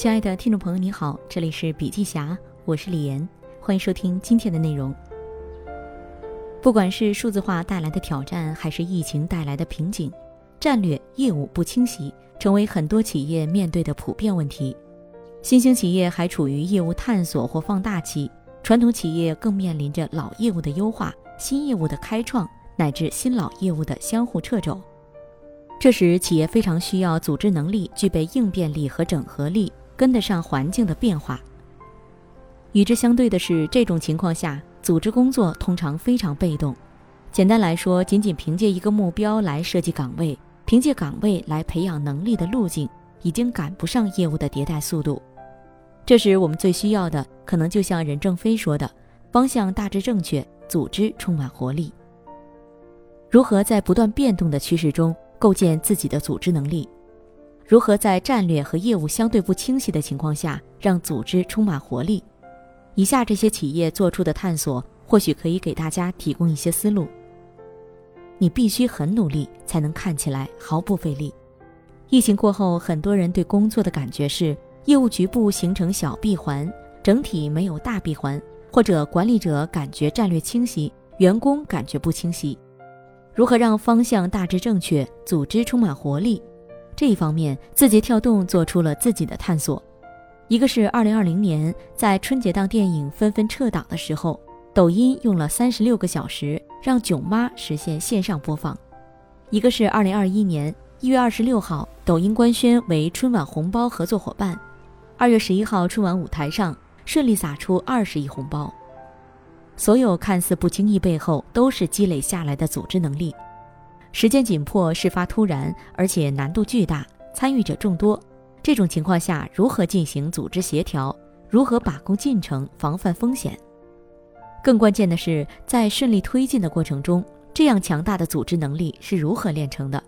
亲爱的听众朋友，你好，这里是笔记侠，我是李岩，欢迎收听今天的内容。不管是数字化带来的挑战，还是疫情带来的瓶颈，战略业务不清晰，成为很多企业面对的普遍问题。新兴企业还处于业务探索或放大期，传统企业更面临着老业务的优化、新业务的开创，乃至新老业务的相互掣肘。这时，企业非常需要组织能力，具备应变力和整合力，跟得上环境的变化。与之相对的是，这种情况下，组织工作通常非常被动。简单来说，仅仅凭借一个目标来设计岗位，凭借岗位来培养能力的路径，已经赶不上业务的迭代速度。这时，我们最需要的，可能就像任正非说的：“方向大致正确，组织充满活力。”如何在不断变动的趋势中？构建自己的组织能力，如何在战略和业务相对不清晰的情况下让组织充满活力？以下这些企业做出的探索，或许可以给大家提供一些思路。你必须很努力，才能看起来毫不费力。疫情过后，很多人对工作的感觉是业务局部形成小闭环，整体没有大闭环，或者管理者感觉战略清晰，员工感觉不清晰。如何让方向大致正确，组织充满活力？这一方面，字节跳动做出了自己的探索。一个是2020年在春节档电影纷纷撤档的时候，抖音用了三十六个小时让囧妈实现线上播放；一个是2021年1月26号，抖音官宣为春晚红包合作伙伴，2月11号春晚舞台上顺利撒出二十亿红包。所有看似不经意背后，都是积累下来的组织能力。时间紧迫，事发突然，而且难度巨大，参与者众多。这种情况下，如何进行组织协调？如何把控进程，防范风险？更关键的是，在顺利推进的过程中，这样强大的组织能力是如何练成的？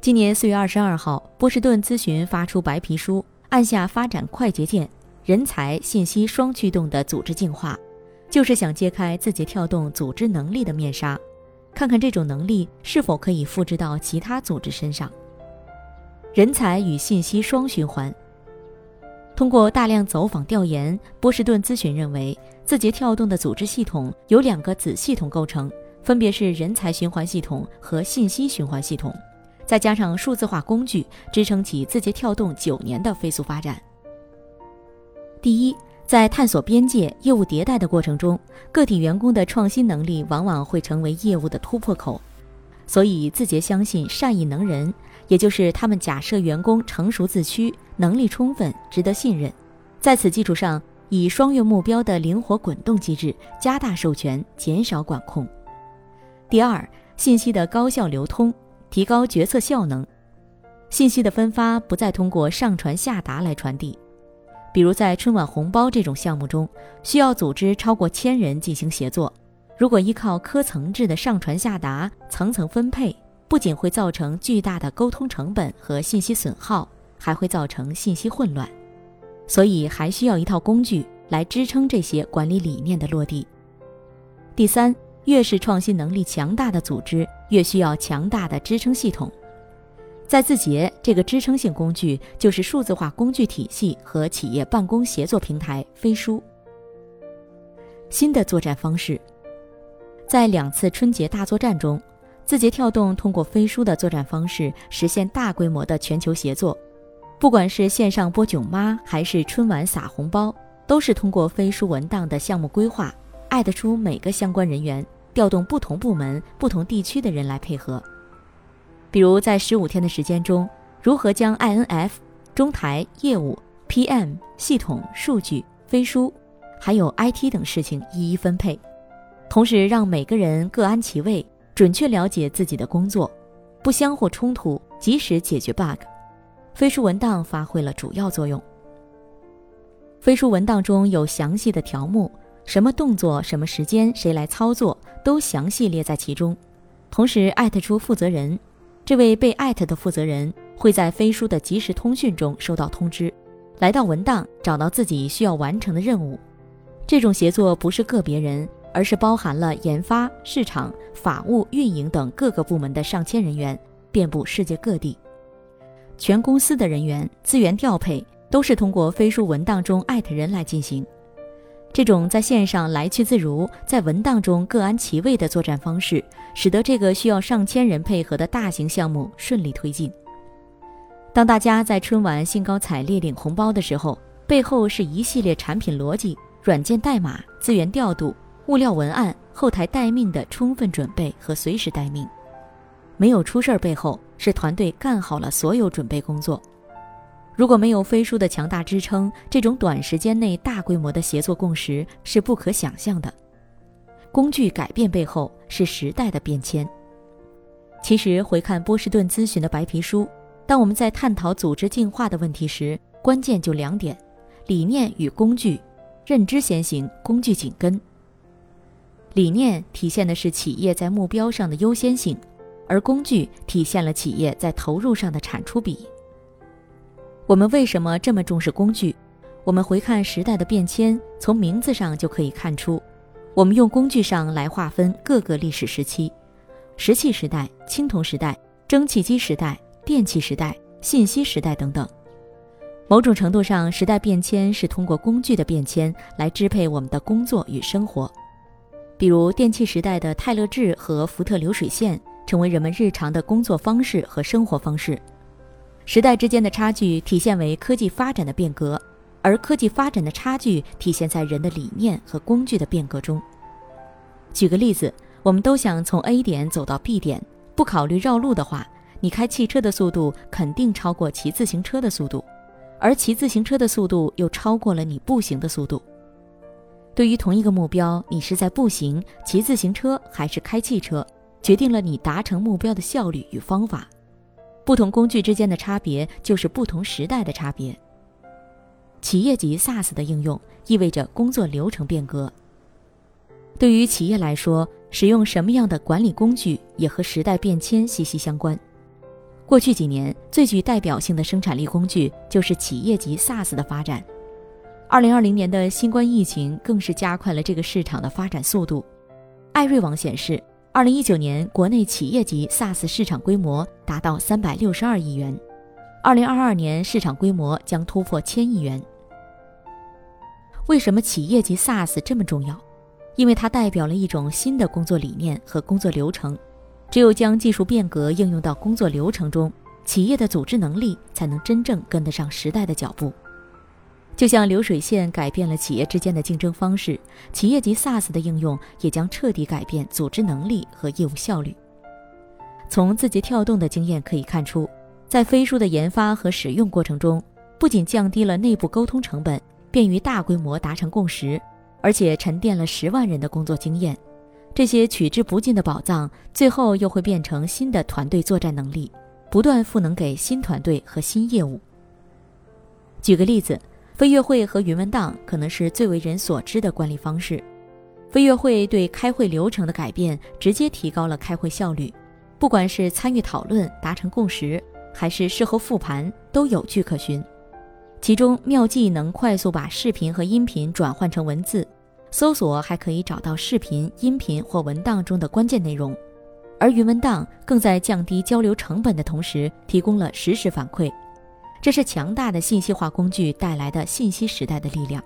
今年四月二十二号，波士顿咨询发出白皮书，按下发展快捷键，人才、信息双驱动的组织进化。就是想揭开字节跳动组织能力的面纱，看看这种能力是否可以复制到其他组织身上。人才与信息双循环。通过大量走访调研，波士顿咨询认为，字节跳动的组织系统由两个子系统构成，分别是人才循环系统和信息循环系统，再加上数字化工具，支撑起字节跳动九年的飞速发展。第一。在探索边界、业务迭代的过程中，个体员工的创新能力往往会成为业务的突破口。所以，字节相信善意能人，也就是他们假设员工成熟自驱、能力充分、值得信任。在此基础上，以双月目标的灵活滚动机制，加大授权，减少管控。第二，信息的高效流通，提高决策效能。信息的分发不再通过上传下达来传递。比如在春晚红包这种项目中，需要组织超过千人进行协作。如果依靠科层制的上传下达、层层分配，不仅会造成巨大的沟通成本和信息损耗，还会造成信息混乱。所以还需要一套工具来支撑这些管理理念的落地。第三，越是创新能力强大的组织，越需要强大的支撑系统。在字节，这个支撑性工具就是数字化工具体系和企业办公协作平台飞书。新的作战方式，在两次春节大作战中，字节跳动通过飞书的作战方式实现大规模的全球协作。不管是线上播囧妈，还是春晚撒红包，都是通过飞书文档的项目规划，艾特出每个相关人员，调动不同部门、不同地区的人来配合。比如在十五天的时间中，如何将 INF、中台业务、PM、系统、数据、飞书，还有 IT 等事情一一分配，同时让每个人各安其位，准确了解自己的工作，不相互冲突，及时解决 bug。飞书文档发挥了主要作用。飞书文档中有详细的条目，什么动作、什么时间、谁来操作，都详细列在其中，同时艾特出负责人。这位被艾特的负责人会在飞书的即时通讯中收到通知，来到文档找到自己需要完成的任务。这种协作不是个别人，而是包含了研发、市场、法务、运营等各个部门的上千人员，遍布世界各地。全公司的人员资源调配都是通过飞书文档中艾特人来进行。这种在线上来去自如，在文档中各安其位的作战方式，使得这个需要上千人配合的大型项目顺利推进。当大家在春晚兴高采烈领红包的时候，背后是一系列产品逻辑、软件代码、资源调度、物料文案、后台待命的充分准备和随时待命。没有出事儿，背后是团队干好了所有准备工作。如果没有飞书的强大支撑，这种短时间内大规模的协作共识是不可想象的。工具改变背后是时代的变迁。其实回看波士顿咨询的白皮书，当我们在探讨组织进化的问题时，关键就两点：理念与工具，认知先行，工具紧跟。理念体现的是企业在目标上的优先性，而工具体现了企业在投入上的产出比。我们为什么这么重视工具？我们回看时代的变迁，从名字上就可以看出。我们用工具上来划分各个历史时期：石器时代、青铜时代、蒸汽机时代、电气时代、信息时代等等。某种程度上，时代变迁是通过工具的变迁来支配我们的工作与生活。比如，电气时代的泰勒制和福特流水线成为人们日常的工作方式和生活方式。时代之间的差距体现为科技发展的变革，而科技发展的差距体现在人的理念和工具的变革中。举个例子，我们都想从 A 点走到 B 点，不考虑绕路的话，你开汽车的速度肯定超过骑自行车的速度，而骑自行车的速度又超过了你步行的速度。对于同一个目标，你是在步行、骑自行车还是开汽车，决定了你达成目标的效率与方法。不同工具之间的差别，就是不同时代的差别。企业级 SaaS 的应用意味着工作流程变革。对于企业来说，使用什么样的管理工具也和时代变迁息息相关。过去几年最具代表性的生产力工具就是企业级 SaaS 的发展。二零二零年的新冠疫情更是加快了这个市场的发展速度。艾瑞网显示。二零一九年，国内企业级 SaaS 市场规模达到三百六十二亿元，二零二二年市场规模将突破千亿元。为什么企业级 SaaS 这么重要？因为它代表了一种新的工作理念和工作流程。只有将技术变革应用到工作流程中，企业的组织能力才能真正跟得上时代的脚步。就像流水线改变了企业之间的竞争方式，企业级 SaaS 的应用也将彻底改变组织能力和业务效率。从字节跳动的经验可以看出，在飞书的研发和使用过程中，不仅降低了内部沟通成本，便于大规模达成共识，而且沉淀了十万人的工作经验。这些取之不尽的宝藏，最后又会变成新的团队作战能力，不断赋能给新团队和新业务。举个例子。飞跃会和云文档可能是最为人所知的管理方式。飞跃会对开会流程的改变，直接提高了开会效率。不管是参与讨论、达成共识，还是事后复盘，都有据可循。其中妙计能快速把视频和音频转换成文字，搜索还可以找到视频、音频或文档中的关键内容。而云文档更在降低交流成本的同时，提供了实时反馈。这是强大的信息化工具带来的信息时代的力量。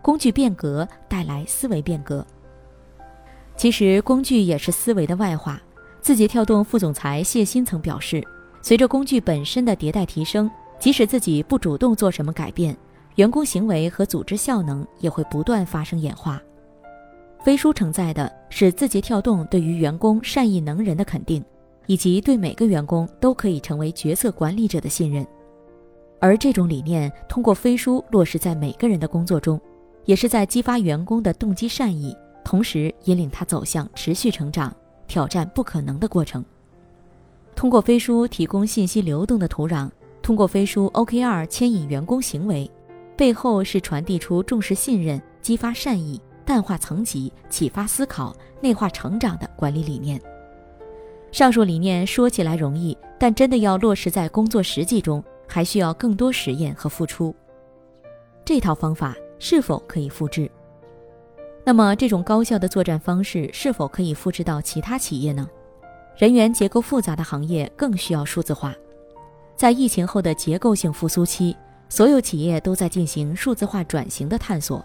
工具变革带来思维变革。其实工具也是思维的外化。字节跳动副总裁谢鑫曾表示，随着工具本身的迭代提升，即使自己不主动做什么改变，员工行为和组织效能也会不断发生演化。飞书承载的是字节跳动对于员工善意能人的肯定。以及对每个员工都可以成为角色管理者的信任，而这种理念通过飞书落实在每个人的工作中，也是在激发员工的动机善意，同时引领他走向持续成长、挑战不可能的过程。通过飞书提供信息流动的土壤，通过飞书 OKR 牵引员工行为，背后是传递出重视信任、激发善意、淡化层级、启发思考、内化成长的管理理念。上述理念说起来容易，但真的要落实在工作实际中，还需要更多实验和付出。这套方法是否可以复制？那么，这种高效的作战方式是否可以复制到其他企业呢？人员结构复杂的行业更需要数字化。在疫情后的结构性复苏期，所有企业都在进行数字化转型的探索。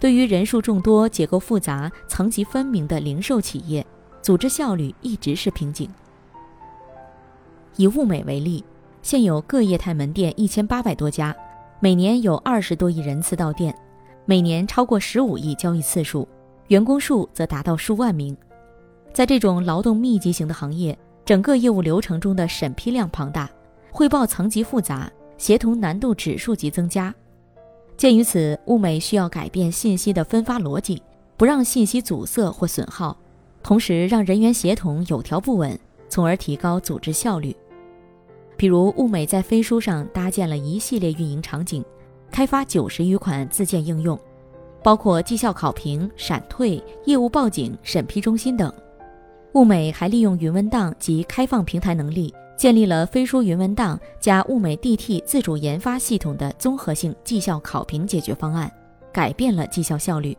对于人数众多、结构复杂、层级分明的零售企业，组织效率一直是瓶颈。以物美为例，现有各业态门店一千八百多家，每年有二十多亿人次到店，每年超过十五亿交易次数，员工数则达到数万名。在这种劳动密集型的行业，整个业务流程中的审批量庞大，汇报层级复杂，协同难度指数级增加。鉴于此，物美需要改变信息的分发逻辑，不让信息阻塞或损耗，同时让人员协同有条不紊，从而提高组织效率。比如，物美在飞书上搭建了一系列运营场景，开发九十余款自建应用，包括绩效考评、闪退、业务报警、审批中心等。物美还利用云文档及开放平台能力，建立了飞书云文档加物美 DT 自主研发系统的综合性绩效考评解决方案，改变了绩效效率。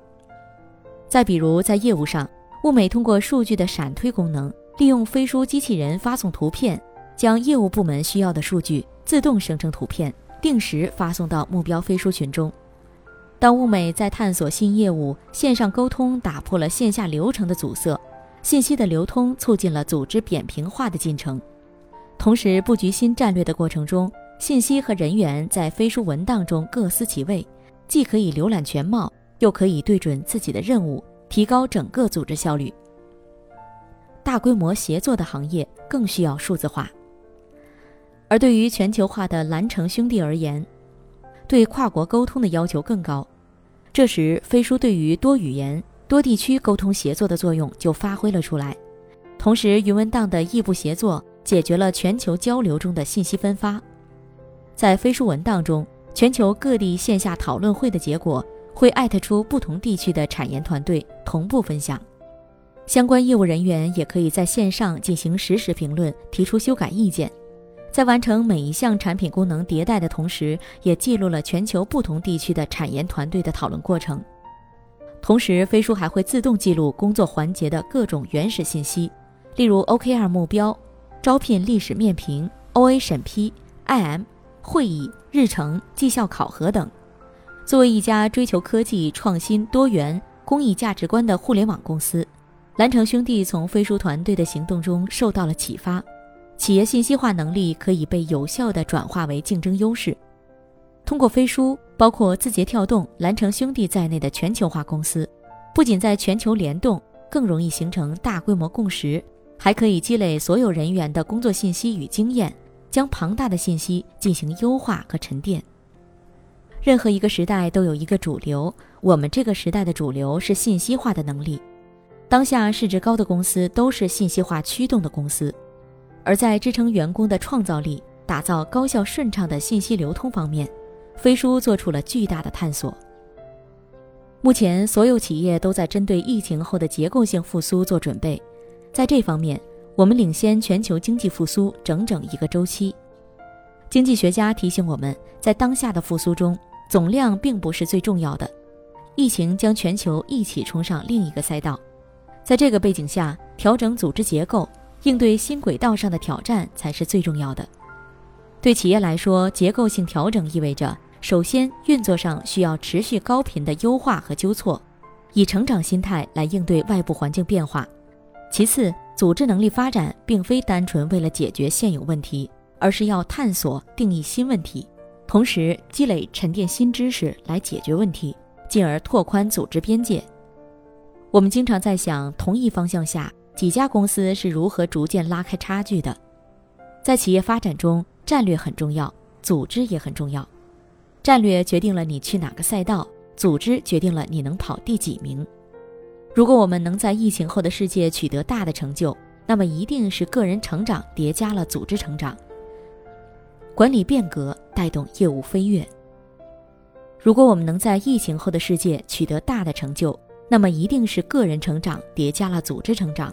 再比如，在业务上，物美通过数据的闪推功能，利用飞书机器人发送图片，将业务部门需要的数据自动生成图片，定时发送到目标飞书群中。当物美在探索新业务，线上沟通打破了线下流程的阻塞。信息的流通促进了组织扁平化的进程，同时布局新战略的过程中，信息和人员在飞书文档中各司其位，既可以浏览全貌，又可以对准自己的任务，提高整个组织效率。大规模协作的行业更需要数字化，而对于全球化的蓝城兄弟而言，对跨国沟通的要求更高，这时飞书对于多语言。多地区沟通协作的作用就发挥了出来，同时云文档的异步协作解决了全球交流中的信息分发。在飞书文档中，全球各地线下讨论会的结果会艾特出不同地区的产研团队同步分享，相关业务人员也可以在线上进行实时评论，提出修改意见。在完成每一项产品功能迭代的同时，也记录了全球不同地区的产研团队的讨论过程。同时，飞书还会自动记录工作环节的各种原始信息，例如 OKR 目标、招聘历史面评、OA 审批、IM 会议日程、绩效考核等。作为一家追求科技创新、多元、公益价值观的互联网公司，蓝城兄弟从飞书团队的行动中受到了启发，企业信息化能力可以被有效地转化为竞争优势。通过飞书。包括字节跳动、蓝城兄弟在内的全球化公司，不仅在全球联动更容易形成大规模共识，还可以积累所有人员的工作信息与经验，将庞大的信息进行优化和沉淀。任何一个时代都有一个主流，我们这个时代的主流是信息化的能力。当下市值高的公司都是信息化驱动的公司，而在支撑员工的创造力、打造高效顺畅的信息流通方面。飞书做出了巨大的探索。目前，所有企业都在针对疫情后的结构性复苏做准备。在这方面，我们领先全球经济复苏整整一个周期。经济学家提醒我们，在当下的复苏中，总量并不是最重要的。疫情将全球一起冲上另一个赛道。在这个背景下，调整组织结构，应对新轨道上的挑战才是最重要的。对企业来说，结构性调整意味着。首先，运作上需要持续高频的优化和纠错，以成长心态来应对外部环境变化。其次，组织能力发展并非单纯为了解决现有问题，而是要探索、定义新问题，同时积累、沉淀新知识来解决问题，进而拓宽组织边界。我们经常在想，同一方向下几家公司是如何逐渐拉开差距的。在企业发展中，战略很重要，组织也很重要。战略决定了你去哪个赛道，组织决定了你能跑第几名。如果我们能在疫情后的世界取得大的成就，那么一定是个人成长叠加了组织成长。管理变革带动业务飞跃。如果我们能在疫情后的世界取得大的成就，那么一定是个人成长叠加了组织成长。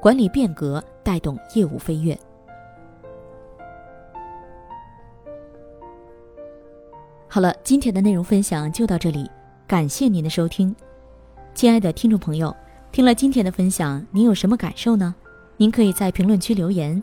管理变革带动业务飞跃。好了，今天的内容分享就到这里，感谢您的收听，亲爱的听众朋友，听了今天的分享，您有什么感受呢？您可以在评论区留言，